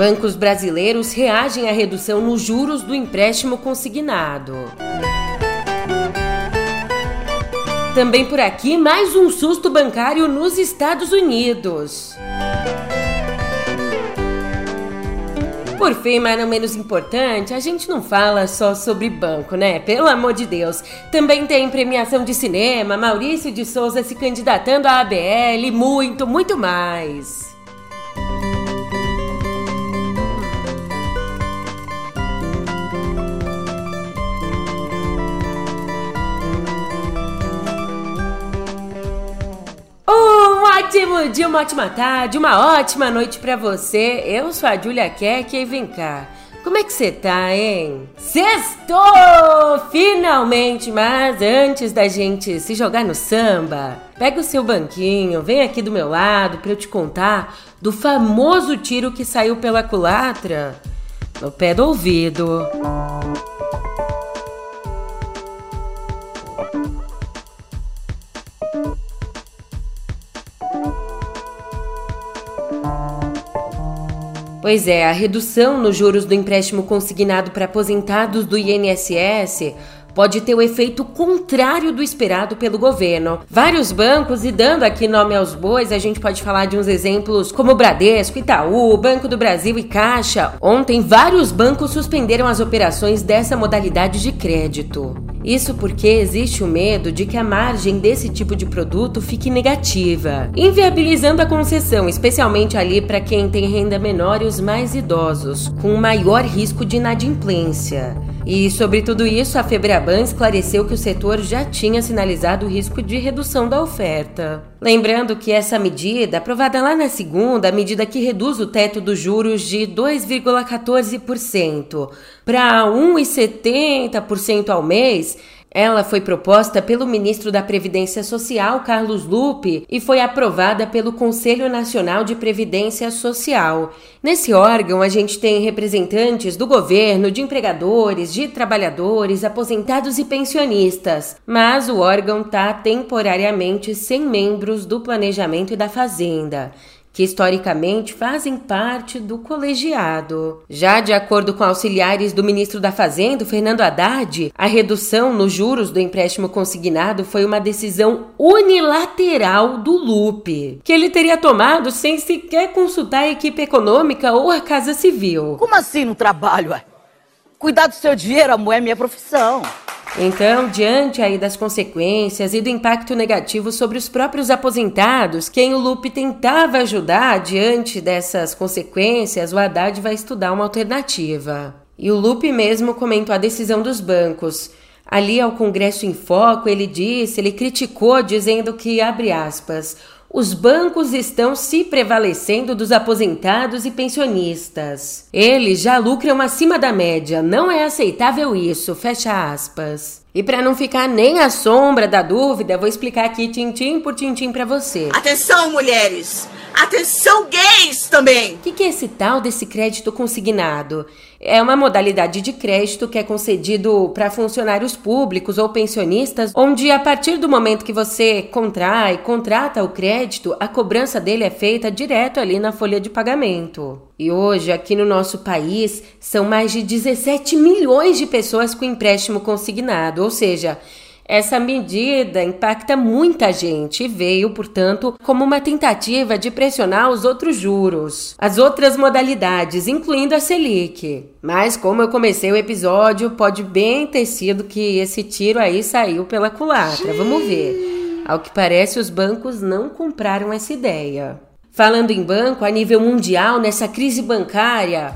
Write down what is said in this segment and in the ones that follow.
Bancos brasileiros reagem à redução nos juros do empréstimo consignado. Também por aqui, mais um susto bancário nos Estados Unidos. Por fim, mas não menos importante, a gente não fala só sobre banco, né? Pelo amor de Deus. Também tem premiação de cinema, Maurício de Souza se candidatando à ABL, muito, muito mais. Ótimo dia, uma ótima tarde, uma ótima noite para você. Eu sou a Julia Keck e vem cá. Como é que você tá, hein? Sextou! Finalmente! Mas antes da gente se jogar no samba, pega o seu banquinho, vem aqui do meu lado para eu te contar do famoso tiro que saiu pela culatra no pé do ouvido. Pois é, a redução nos juros do empréstimo consignado para aposentados do INSS pode ter o efeito contrário do esperado pelo governo. Vários bancos, e dando aqui nome aos bois, a gente pode falar de uns exemplos como Bradesco, Itaú, Banco do Brasil e Caixa. Ontem, vários bancos suspenderam as operações dessa modalidade de crédito. Isso porque existe o medo de que a margem desse tipo de produto fique negativa, inviabilizando a concessão, especialmente ali para quem tem renda menor e os mais idosos, com maior risco de inadimplência. E sobre tudo isso, a Febraban esclareceu que o setor já tinha sinalizado o risco de redução da oferta. Lembrando que essa medida, aprovada lá na segunda, a medida que reduz o teto dos juros de 2,14% para 1,70% ao mês, ela foi proposta pelo ministro da Previdência Social, Carlos Lupe, e foi aprovada pelo Conselho Nacional de Previdência Social. Nesse órgão, a gente tem representantes do governo, de empregadores, de trabalhadores, aposentados e pensionistas, mas o órgão está temporariamente sem membros do Planejamento e da Fazenda que historicamente fazem parte do colegiado. Já de acordo com auxiliares do ministro da Fazenda, Fernando Haddad, a redução nos juros do empréstimo consignado foi uma decisão unilateral do Lupe, que ele teria tomado sem sequer consultar a equipe econômica ou a Casa Civil. Como assim no trabalho? Cuidar do seu dinheiro, amor, é minha profissão. Então, diante aí das consequências e do impacto negativo sobre os próprios aposentados, quem o Lupe tentava ajudar diante dessas consequências, o Haddad vai estudar uma alternativa. E o Lupe mesmo comentou a decisão dos bancos. Ali ao Congresso em Foco, ele disse, ele criticou dizendo que abre aspas, os bancos estão se prevalecendo dos aposentados e pensionistas. Eles já lucram acima da média, não é aceitável isso, fecha aspas. E para não ficar nem à sombra da dúvida, vou explicar aqui tintim por tintim para você. Atenção, mulheres! Atenção, gays também! O que, que é esse tal desse crédito consignado? É uma modalidade de crédito que é concedido para funcionários públicos ou pensionistas, onde a partir do momento que você contrai, contrata o crédito, a cobrança dele é feita direto ali na folha de pagamento. E hoje, aqui no nosso país, são mais de 17 milhões de pessoas com empréstimo consignado, ou seja, essa medida impacta muita gente e veio, portanto, como uma tentativa de pressionar os outros juros, as outras modalidades, incluindo a Selic. Mas, como eu comecei o episódio, pode bem ter sido que esse tiro aí saiu pela culatra. Vamos ver. Ao que parece, os bancos não compraram essa ideia. Falando em banco, a nível mundial, nessa crise bancária,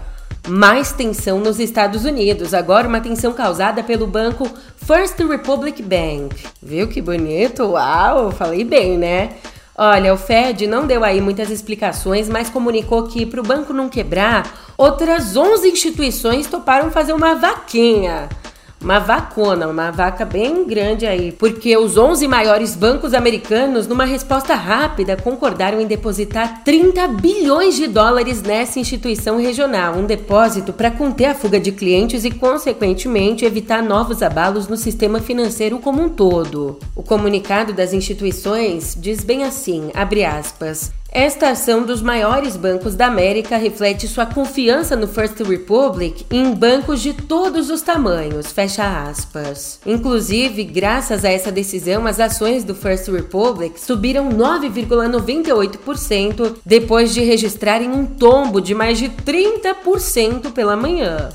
mais tensão nos Estados Unidos, agora uma tensão causada pelo banco First Republic Bank. Viu que bonito? Uau, falei bem, né? Olha, o Fed não deu aí muitas explicações, mas comunicou que para o banco não quebrar, outras 11 instituições toparam fazer uma vaquinha uma vacona, uma vaca bem grande aí, porque os 11 maiores bancos americanos, numa resposta rápida, concordaram em depositar 30 bilhões de dólares nessa instituição regional, um depósito para conter a fuga de clientes e, consequentemente, evitar novos abalos no sistema financeiro como um todo. O comunicado das instituições diz bem assim, abre aspas, Esta ação dos maiores bancos da América reflete sua confiança no First Republic em bancos de todos os tamanhos, fecha aspas. Inclusive, graças a essa decisão, as ações do First Republic subiram 9,98% depois de registrarem um tombo de mais de 30% pela manhã.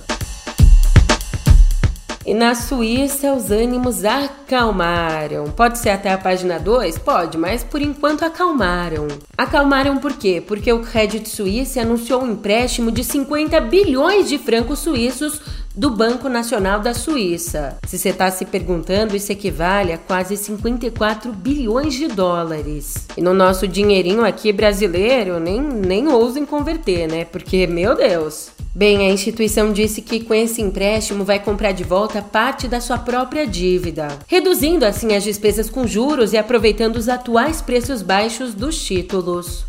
E na Suíça os ânimos acalmaram. Pode ser até a página 2? Pode, mas por enquanto acalmaram. Acalmaram por quê? Porque o Credit Suisse anunciou um empréstimo de 50 bilhões de francos suíços do Banco Nacional da Suíça. Se você está se perguntando, isso equivale a quase 54 bilhões de dólares. E no nosso dinheirinho aqui brasileiro, nem, nem ousem converter, né? Porque, meu Deus, Bem, a instituição disse que com esse empréstimo vai comprar de volta parte da sua própria dívida, reduzindo assim as despesas com juros e aproveitando os atuais preços baixos dos títulos.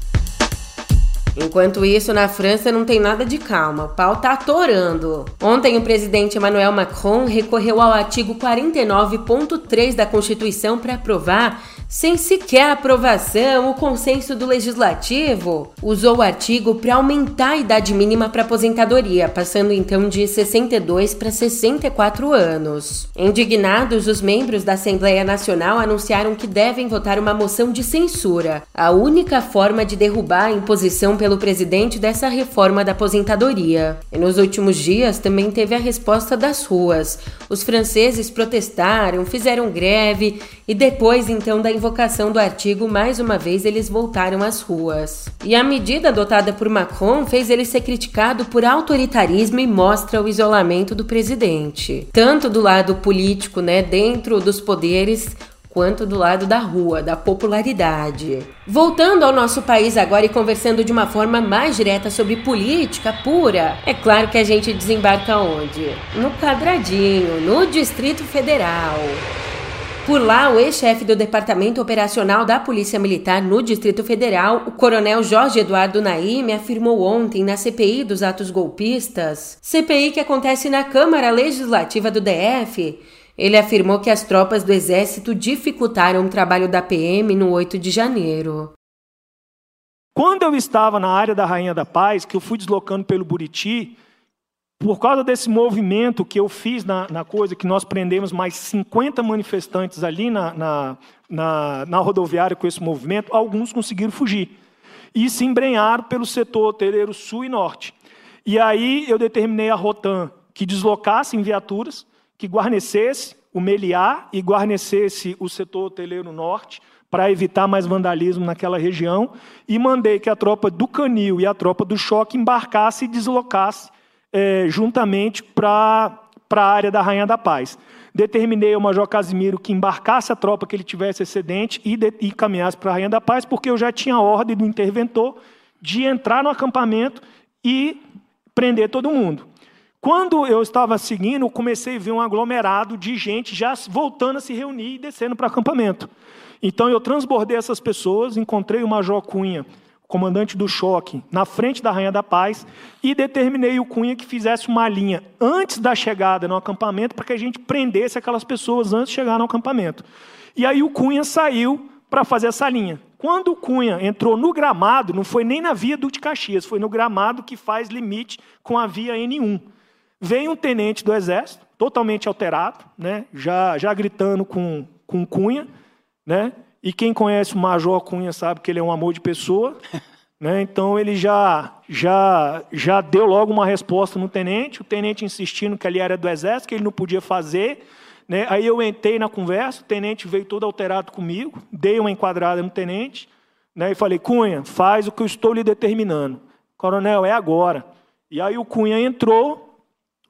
Enquanto isso, na França não tem nada de calma, o pau tá atorando. Ontem, o presidente Emmanuel Macron recorreu ao artigo 49.3 da Constituição para aprovar sem sequer aprovação, o consenso do legislativo usou o artigo para aumentar a idade mínima para aposentadoria, passando então de 62 para 64 anos. Indignados, os membros da Assembleia Nacional anunciaram que devem votar uma moção de censura, a única forma de derrubar a imposição pelo presidente dessa reforma da aposentadoria. E nos últimos dias também teve a resposta das ruas. Os franceses protestaram, fizeram greve e depois então da invocação do artigo, mais uma vez eles voltaram às ruas. E a medida adotada por Macron fez ele ser criticado por autoritarismo e mostra o isolamento do presidente, tanto do lado político, né, dentro dos poderes, quanto do lado da rua, da popularidade. Voltando ao nosso país agora e conversando de uma forma mais direta sobre política pura, é claro que a gente desembarca onde? No quadradinho, no Distrito Federal. Por lá, o ex-chefe do Departamento Operacional da Polícia Militar no Distrito Federal, o coronel Jorge Eduardo Naime, afirmou ontem na CPI dos atos golpistas, CPI que acontece na Câmara Legislativa do DF, ele afirmou que as tropas do Exército dificultaram o trabalho da PM no 8 de janeiro. Quando eu estava na área da Rainha da Paz, que eu fui deslocando pelo Buriti, por causa desse movimento que eu fiz na, na, coisa, que nós prendemos mais 50 manifestantes ali na, na, na, na rodoviária com esse movimento, alguns conseguiram fugir. E se embrenharam pelo setor hoteleiro sul e norte. E aí eu determinei a Rotan que deslocasse em viaturas, que guarnecesse o Meliá e guarnecesse o setor hoteleiro norte, para evitar mais vandalismo naquela região, e mandei que a tropa do Canil e a tropa do Choque embarcasse e deslocasse é, juntamente para a área da Rainha da Paz. Determinei ao Major Casimiro que embarcasse a tropa que ele tivesse excedente e, de, e caminhasse para a Rainha da Paz, porque eu já tinha ordem do interventor de entrar no acampamento e prender todo mundo. Quando eu estava seguindo, eu comecei a ver um aglomerado de gente já voltando a se reunir e descendo para o acampamento. Então eu transbordei essas pessoas, encontrei o Major Cunha comandante do choque, na frente da Rainha da Paz, e determinei o Cunha que fizesse uma linha antes da chegada no acampamento, para que a gente prendesse aquelas pessoas antes de chegar no acampamento. E aí o Cunha saiu para fazer essa linha. Quando o Cunha entrou no gramado, não foi nem na via do de Caxias, foi no gramado que faz limite com a via N1. Vem um tenente do Exército, totalmente alterado, né, já, já gritando com, com Cunha, né, e quem conhece o Major Cunha sabe que ele é um amor de pessoa. Né? Então ele já, já, já deu logo uma resposta no tenente, o tenente insistindo que ali era do exército, que ele não podia fazer. Né? Aí eu entrei na conversa, o tenente veio todo alterado comigo, dei uma enquadrada no tenente né? e falei: Cunha, faz o que eu estou lhe determinando. Coronel, é agora. E aí o Cunha entrou,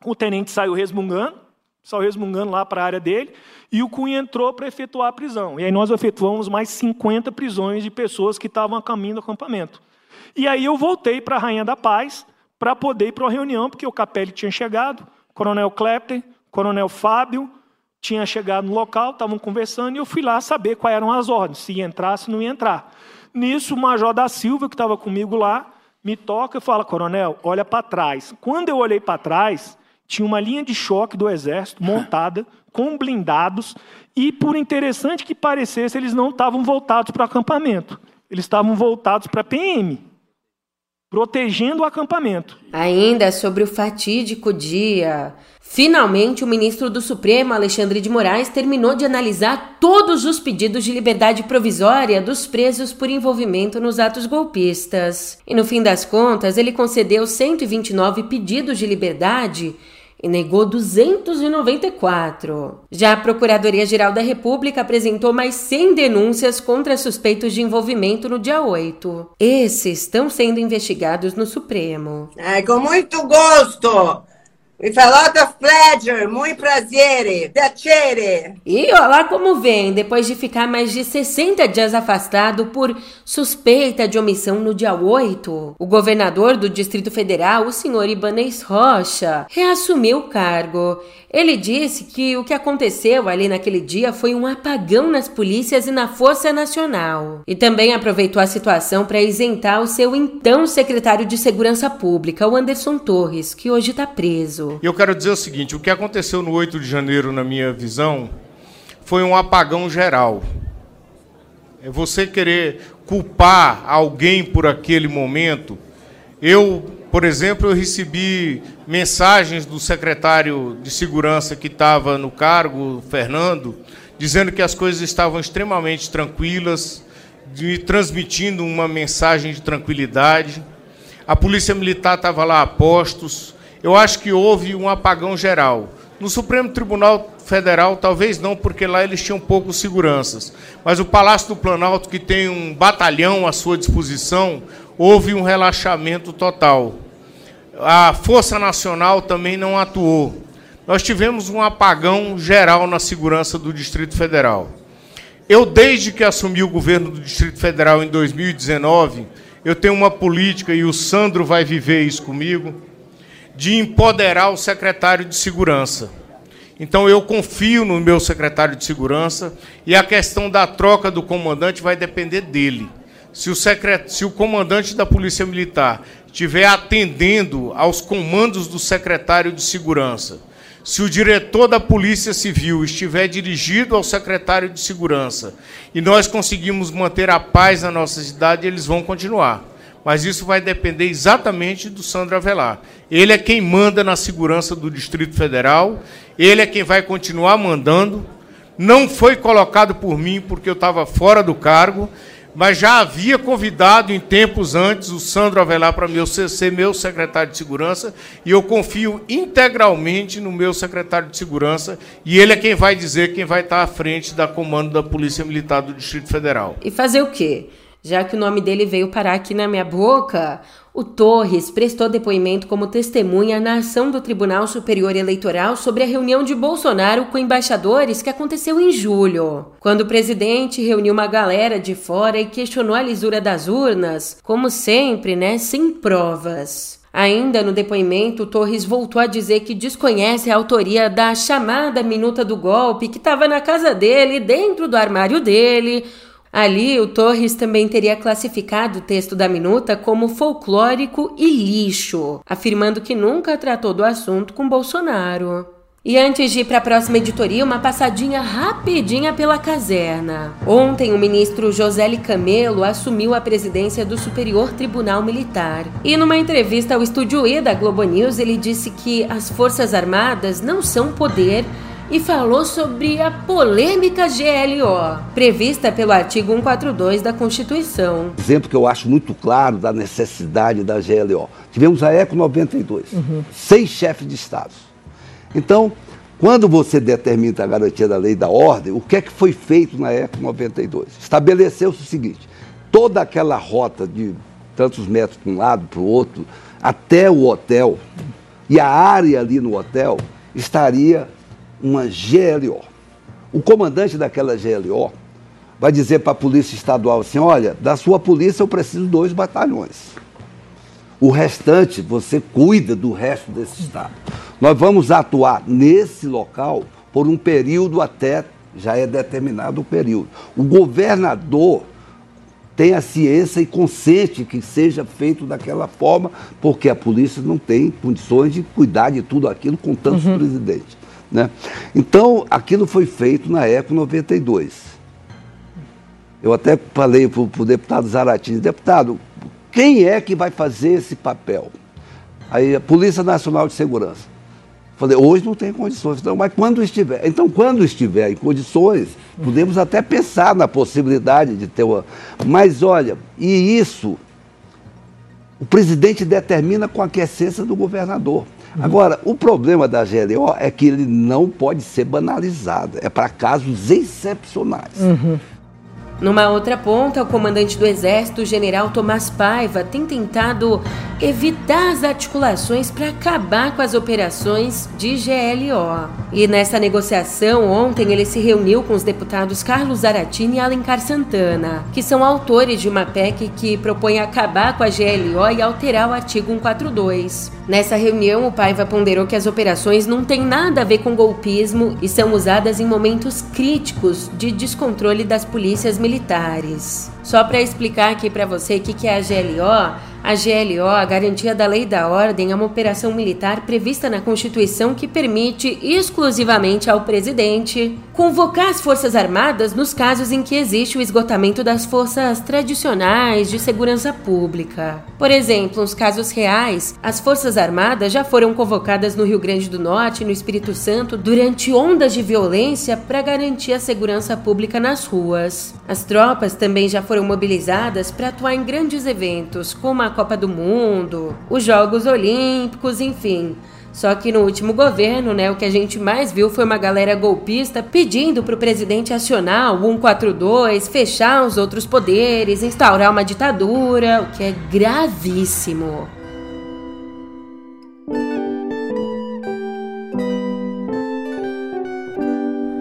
o tenente saiu resmungando, saiu resmungando lá para a área dele, e o Cunha entrou para efetuar a prisão. E aí nós efetuamos mais 50 prisões de pessoas que estavam a caminho do acampamento. E aí eu voltei para a Rainha da Paz para poder ir para a reunião, porque o Capelli tinha chegado, Coronel Klepter, Coronel Fábio tinha chegado no local, estavam conversando, e eu fui lá saber quais eram as ordens, se ia entrar, se não ia entrar. Nisso, o Major da Silva, que estava comigo lá, me toca e fala, Coronel, olha para trás. Quando eu olhei para trás, tinha uma linha de choque do exército montada com blindados e, por interessante que parecesse, eles não estavam voltados para o acampamento. eles estavam voltados para a PM, protegendo o acampamento. Ainda sobre o fatídico dia, finalmente o ministro do Supremo, Alexandre de Moraes, terminou de analisar todos os pedidos de liberdade provisória dos presos por envolvimento nos atos golpistas. E no fim das contas, ele concedeu 129 pedidos de liberdade e negou 294. Já a Procuradoria-Geral da República apresentou mais 100 denúncias contra suspeitos de envolvimento no dia 8. Esses estão sendo investigados no Supremo. Ai, com muito gosto! With a lot of pleasure, muito prazer, piacere. E olha como vem, depois de ficar mais de 60 dias afastado por suspeita de omissão no dia 8, o governador do Distrito Federal, o senhor Ibanez Rocha, reassumiu o cargo. Ele disse que o que aconteceu ali naquele dia foi um apagão nas polícias e na Força Nacional. E também aproveitou a situação para isentar o seu então secretário de Segurança Pública, o Anderson Torres, que hoje está preso. Eu quero dizer o seguinte: o que aconteceu no 8 de janeiro, na minha visão, foi um apagão geral. É você querer culpar alguém por aquele momento. Eu por exemplo, eu recebi mensagens do secretário de segurança que estava no cargo, Fernando, dizendo que as coisas estavam extremamente tranquilas, me transmitindo uma mensagem de tranquilidade. A Polícia Militar estava lá a postos. Eu acho que houve um apagão geral. No Supremo Tribunal Federal, talvez não, porque lá eles tinham poucos seguranças. Mas o Palácio do Planalto, que tem um batalhão à sua disposição, houve um relaxamento total. A Força Nacional também não atuou. Nós tivemos um apagão geral na segurança do Distrito Federal. Eu, desde que assumi o governo do Distrito Federal em 2019, eu tenho uma política, e o Sandro vai viver isso comigo, de empoderar o secretário de Segurança. Então, eu confio no meu secretário de Segurança e a questão da troca do comandante vai depender dele se o, secret... se o comandante da Polícia Militar estiver atendendo aos comandos do secretário de Segurança, se o diretor da Polícia Civil estiver dirigido ao secretário de Segurança e nós conseguimos manter a paz na nossa cidade, eles vão continuar. Mas isso vai depender exatamente do Sandro Avelar. Ele é quem manda na segurança do Distrito Federal, ele é quem vai continuar mandando. Não foi colocado por mim porque eu estava fora do cargo mas já havia convidado em tempos antes o Sandro Avelar para meu, ser meu secretário de segurança, e eu confio integralmente no meu secretário de segurança, e ele é quem vai dizer quem vai estar à frente da comando da Polícia Militar do Distrito Federal. E fazer o quê? Já que o nome dele veio parar aqui na minha boca, o Torres prestou depoimento como testemunha na ação do Tribunal Superior Eleitoral sobre a reunião de Bolsonaro com embaixadores que aconteceu em julho, quando o presidente reuniu uma galera de fora e questionou a lisura das urnas, como sempre, né, sem provas. Ainda no depoimento, Torres voltou a dizer que desconhece a autoria da chamada minuta do golpe que estava na casa dele, dentro do armário dele, Ali, o Torres também teria classificado o texto da minuta como folclórico e lixo, afirmando que nunca tratou do assunto com Bolsonaro. E antes de ir para a próxima editoria, uma passadinha rapidinha pela caserna. Ontem, o ministro José Camelo assumiu a presidência do Superior Tribunal Militar. E numa entrevista ao Estúdio E da Globo News, ele disse que as Forças Armadas não são poder e falou sobre a polêmica GLO, prevista pelo artigo 142 da Constituição. Exemplo que eu acho muito claro da necessidade da GLO. Tivemos a ECO 92, uhum. seis chefes de Estado. Então, quando você determina a garantia da lei da ordem, o que é que foi feito na ECO 92? Estabeleceu-se o seguinte: toda aquela rota de tantos metros para um lado, para o outro, até o hotel, e a área ali no hotel estaria uma GLO. O comandante daquela GLO vai dizer para a polícia estadual assim: olha, da sua polícia eu preciso de dois batalhões. O restante, você cuida do resto desse estado. Nós vamos atuar nesse local por um período até, já é determinado o período. O governador tem a ciência e consente que seja feito daquela forma, porque a polícia não tem condições de cuidar de tudo aquilo com tantos uhum. presidentes. Né? Então, aquilo foi feito na ECO 92. Eu até falei para o deputado Zaratini, deputado, quem é que vai fazer esse papel? Aí a Polícia Nacional de Segurança. Falei, hoje não tem condições, não, mas quando estiver. Então, quando estiver em condições, podemos até pensar na possibilidade de ter uma. Mas olha, e isso o presidente determina com a aquiescência do governador. Agora, o problema da GLO é que ele não pode ser banalizado. É para casos excepcionais. Uhum. Numa outra ponta, o comandante do Exército, general Tomás Paiva, tem tentado evitar as articulações para acabar com as operações de GLO. E nessa negociação, ontem ele se reuniu com os deputados Carlos Zaratini e Alencar Santana, que são autores de uma PEC que propõe acabar com a GLO e alterar o artigo 142. Nessa reunião, o Paiva ponderou que as operações não têm nada a ver com golpismo e são usadas em momentos críticos de descontrole das polícias militares. Só para explicar aqui para você o que, que é a GLO, a GLO, a Garantia da Lei e da Ordem, é uma operação militar prevista na Constituição que permite exclusivamente ao presidente convocar as Forças Armadas nos casos em que existe o esgotamento das forças tradicionais de segurança pública. Por exemplo, nos casos reais, as Forças Armadas já foram convocadas no Rio Grande do Norte e no Espírito Santo durante ondas de violência para garantir a segurança pública nas ruas. As tropas também já foram mobilizadas para atuar em grandes eventos, como a Copa do Mundo, os Jogos Olímpicos, enfim. Só que no último governo, né, o que a gente mais viu foi uma galera golpista pedindo para o presidente acionar o 142, fechar os outros poderes, instaurar uma ditadura, o que é gravíssimo.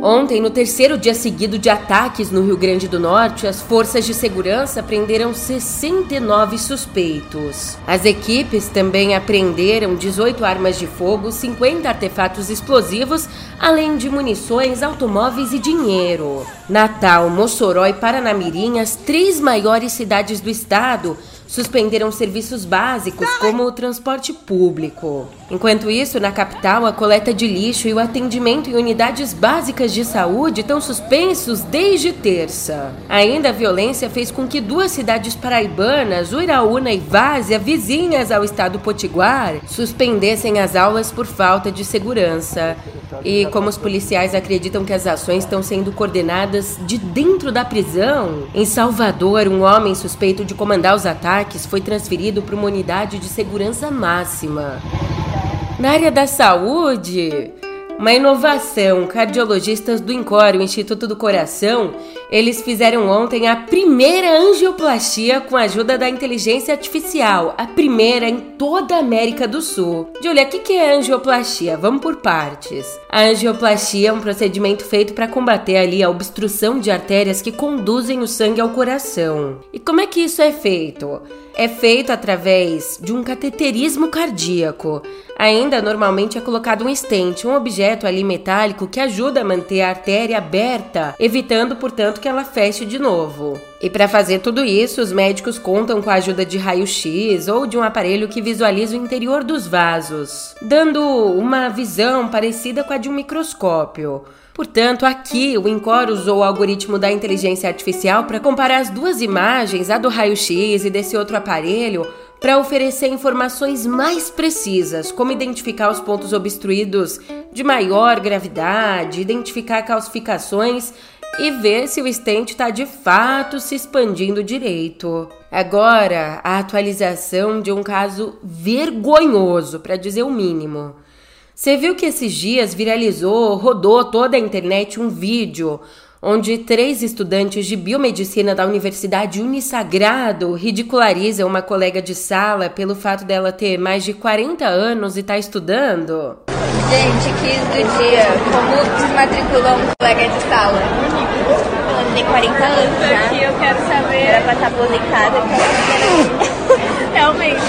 Ontem, no terceiro dia seguido de ataques no Rio Grande do Norte, as forças de segurança prenderam 69 suspeitos. As equipes também apreenderam 18 armas de fogo, 50 artefatos explosivos, além de munições, automóveis e dinheiro. Natal, Mossoró e Paranamirim, as três maiores cidades do estado, suspenderam serviços básicos como o transporte público. Enquanto isso, na capital, a coleta de lixo e o atendimento em unidades básicas de saúde estão suspensos desde terça. Ainda a violência fez com que duas cidades paraibanas, Uiraúna e Várzea, vizinhas ao estado potiguar, suspendessem as aulas por falta de segurança. E como os policiais acreditam que as ações estão sendo coordenadas de dentro da prisão, em Salvador, um homem suspeito de comandar os ataques foi transferido para uma unidade de segurança máxima. Na área da saúde, uma inovação. Cardiologistas do INCOR, o Instituto do Coração, eles fizeram ontem a primeira angioplastia com a ajuda da inteligência artificial, a primeira em toda a América do Sul. Julia, o que é angioplastia? Vamos por partes. A angioplastia é um procedimento feito para combater ali a obstrução de artérias que conduzem o sangue ao coração. E como é que isso é feito? É feito através de um cateterismo cardíaco. Ainda normalmente é colocado um estente, um objeto ali metálico que ajuda a manter a artéria aberta, evitando, portanto, que ela feche de novo. E para fazer tudo isso, os médicos contam com a ajuda de raio-x ou de um aparelho que visualiza o interior dos vasos, dando uma visão parecida com a de um microscópio. Portanto, aqui o Incor usou o algoritmo da inteligência artificial para comparar as duas imagens, a do raio-x e desse outro aparelho, para oferecer informações mais precisas, como identificar os pontos obstruídos de maior gravidade, identificar calcificações e ver se o estente está de fato se expandindo direito. Agora, a atualização de um caso vergonhoso, para dizer o mínimo. Você viu que esses dias viralizou, rodou toda a internet um vídeo onde três estudantes de biomedicina da Universidade Unisagrado ridicularizam uma colega de sala pelo fato dela ter mais de 40 anos e estar tá estudando? Gente, quis do dia. Como desmatriculou um colega de sala? Ela tem 40 anos já. Aqui eu quero saber. Era pra estar aposentada. Realmente.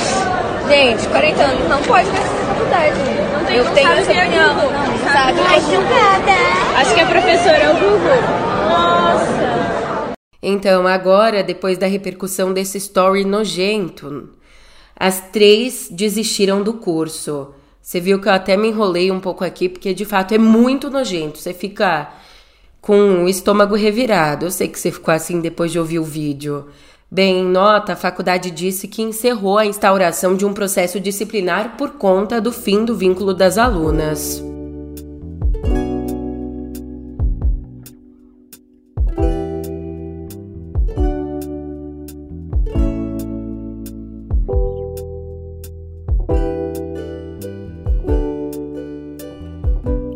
Gente, 40 anos não pode fazer faculdade. Não tem eu tenho essa opinião. Não, não sabe? Ai, julgada. Acho que a professora é o Google. Nossa! Então, agora, depois da repercussão desse story nojento, as três desistiram do curso. Você viu que eu até me enrolei um pouco aqui, porque de fato é muito nojento. Você fica com o estômago revirado. Eu sei que você ficou assim depois de ouvir o vídeo. Bem, em nota, a faculdade disse que encerrou a instauração de um processo disciplinar por conta do fim do vínculo das alunas.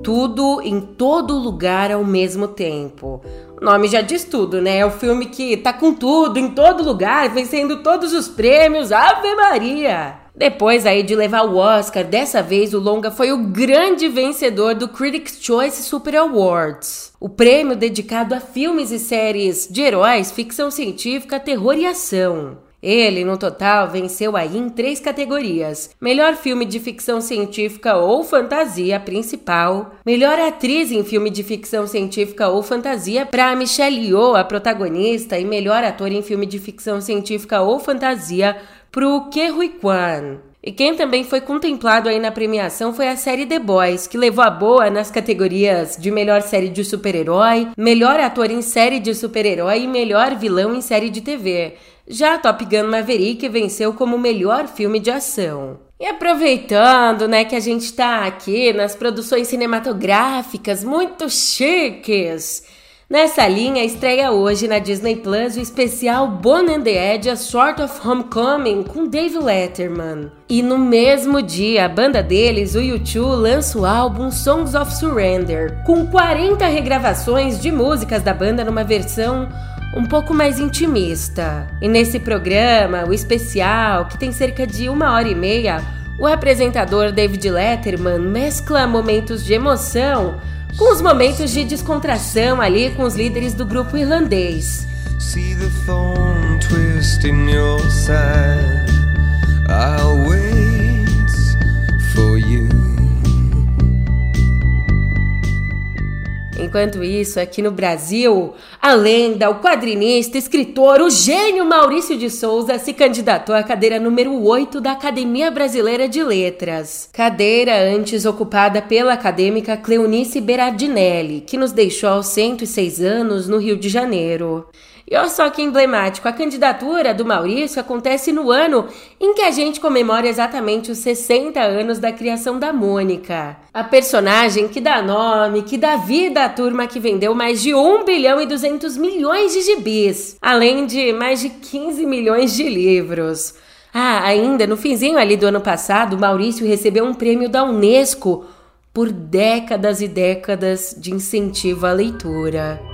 Tudo em todo lugar ao mesmo tempo. O nome já diz tudo, né? É o filme que tá com tudo, em todo lugar, vencendo todos os prêmios. Ave Maria! Depois aí de levar o Oscar, dessa vez o longa foi o grande vencedor do Critics' Choice Super Awards, o prêmio dedicado a filmes e séries de heróis, ficção científica, terror e ação. Ele, no total, venceu aí em três categorias: melhor filme de ficção científica ou fantasia principal, melhor atriz em filme de ficção científica ou fantasia para Michelle Yeoh, a protagonista, e melhor ator em filme de ficção científica ou fantasia para o Ke Quan. E quem também foi contemplado aí na premiação foi a série The Boys, que levou a boa nas categorias de melhor série de super-herói, melhor ator em série de super-herói e melhor vilão em série de TV. Já Top Gun Maverick venceu como melhor filme de ação. E aproveitando, né, que a gente tá aqui nas produções cinematográficas muito chiques, nessa linha estreia hoje na Disney Plus o especial Bon and the Edge, A Sort of Homecoming com Dave Letterman. E no mesmo dia, a banda deles, o U2, lança o álbum Songs of Surrender, com 40 regravações de músicas da banda numa versão um pouco mais intimista. E nesse programa, o especial, que tem cerca de uma hora e meia, o apresentador David Letterman mescla momentos de emoção com os momentos de descontração ali com os líderes do grupo irlandês. See the thorn twist in your side. I'll wait Enquanto isso, aqui no Brasil, a lenda, o quadrinista, escritor, o gênio Maurício de Souza se candidatou à cadeira número 8 da Academia Brasileira de Letras. Cadeira antes ocupada pela acadêmica Cleonice Berardinelli, que nos deixou aos 106 anos no Rio de Janeiro. E olha só que emblemático, a candidatura do Maurício acontece no ano em que a gente comemora exatamente os 60 anos da criação da Mônica. A personagem que dá nome, que dá vida à turma que vendeu mais de 1 bilhão e 200 milhões de gibis, além de mais de 15 milhões de livros. Ah, ainda no finzinho ali do ano passado, Maurício recebeu um prêmio da Unesco por décadas e décadas de incentivo à leitura.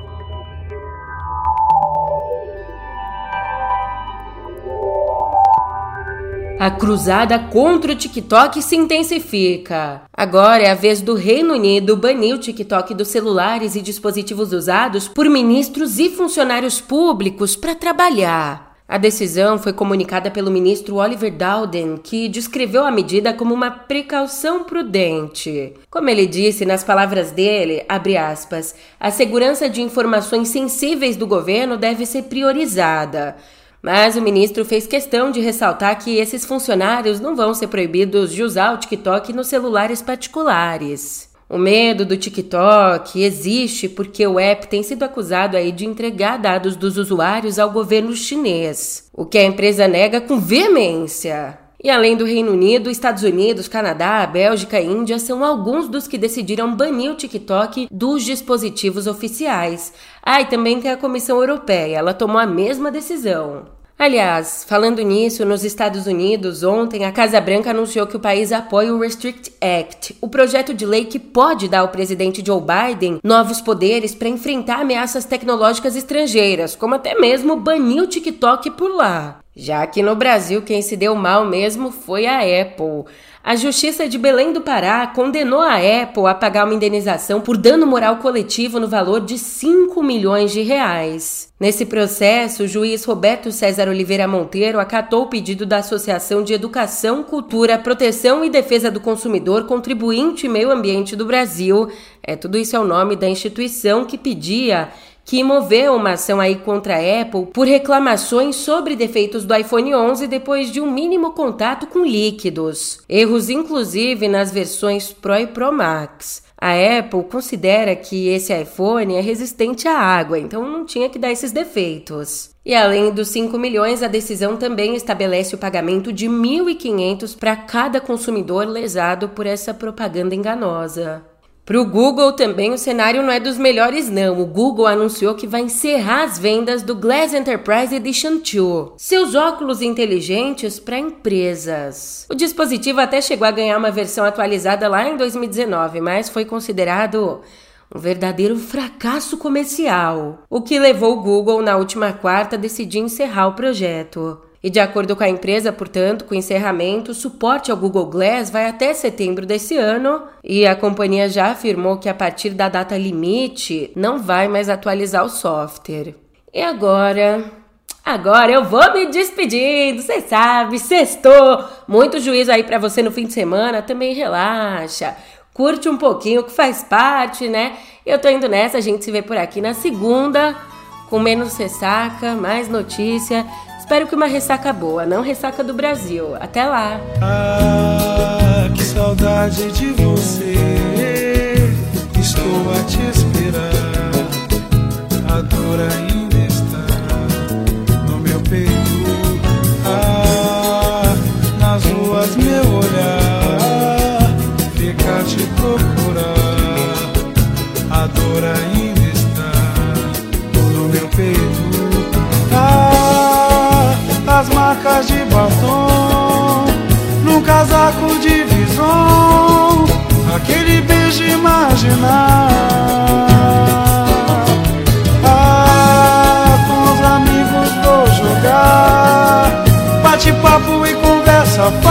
A cruzada contra o TikTok se intensifica. Agora é a vez do Reino Unido banir o TikTok dos celulares e dispositivos usados por ministros e funcionários públicos para trabalhar. A decisão foi comunicada pelo ministro Oliver Dowden, que descreveu a medida como uma precaução prudente. Como ele disse nas palavras dele, aspas, a segurança de informações sensíveis do governo deve ser priorizada. Mas o ministro fez questão de ressaltar que esses funcionários não vão ser proibidos de usar o TikTok nos celulares particulares. O medo do TikTok existe porque o app tem sido acusado aí de entregar dados dos usuários ao governo chinês, o que a empresa nega com veemência. E além do Reino Unido, Estados Unidos, Canadá, Bélgica e Índia são alguns dos que decidiram banir o TikTok dos dispositivos oficiais. Ah, e também tem a Comissão Europeia, ela tomou a mesma decisão. Aliás, falando nisso, nos Estados Unidos, ontem a Casa Branca anunciou que o país apoia o Restrict Act, o projeto de lei que pode dar ao presidente Joe Biden novos poderes para enfrentar ameaças tecnológicas estrangeiras, como até mesmo banir o TikTok por lá. Já que no Brasil quem se deu mal mesmo foi a Apple. A Justiça de Belém do Pará condenou a Apple a pagar uma indenização por dano moral coletivo no valor de 5 milhões de reais. Nesse processo, o juiz Roberto César Oliveira Monteiro acatou o pedido da Associação de Educação, Cultura, Proteção e Defesa do Consumidor, Contribuinte e Meio Ambiente do Brasil. É, tudo isso é o nome da instituição que pedia que moveu uma ação aí contra a Apple por reclamações sobre defeitos do iPhone 11 depois de um mínimo contato com líquidos. Erros inclusive nas versões Pro e Pro Max. A Apple considera que esse iPhone é resistente à água, então não tinha que dar esses defeitos. E além dos 5 milhões, a decisão também estabelece o pagamento de 1.500 para cada consumidor lesado por essa propaganda enganosa. Para o Google também o cenário não é dos melhores não. O Google anunciou que vai encerrar as vendas do Glass Enterprise Edition 2, seus óculos inteligentes para empresas. O dispositivo até chegou a ganhar uma versão atualizada lá em 2019, mas foi considerado um verdadeiro fracasso comercial, o que levou o Google na última quarta a decidir encerrar o projeto. E de acordo com a empresa, portanto, com o encerramento, o suporte ao Google Glass vai até setembro desse ano e a companhia já afirmou que a partir da data limite não vai mais atualizar o software. E agora, Agora eu vou me despedindo, você sabe, sextou. Muito juízo aí para você no fim de semana, também relaxa. Curte um pouquinho, que faz parte, né? Eu tô indo nessa, a gente se vê por aqui na segunda, com menos ressaca, mais notícia. Espero que uma ressaca boa, não ressaca do Brasil. Até lá! Ah, que saudade de você. Estou a te esperar. A dor ainda está no meu peito. Ah, nas ruas meu olhar fica te procurar. A dor ainda aquele beijo imaginar. Ah, com os amigos vou jogar, bate papo e conversa.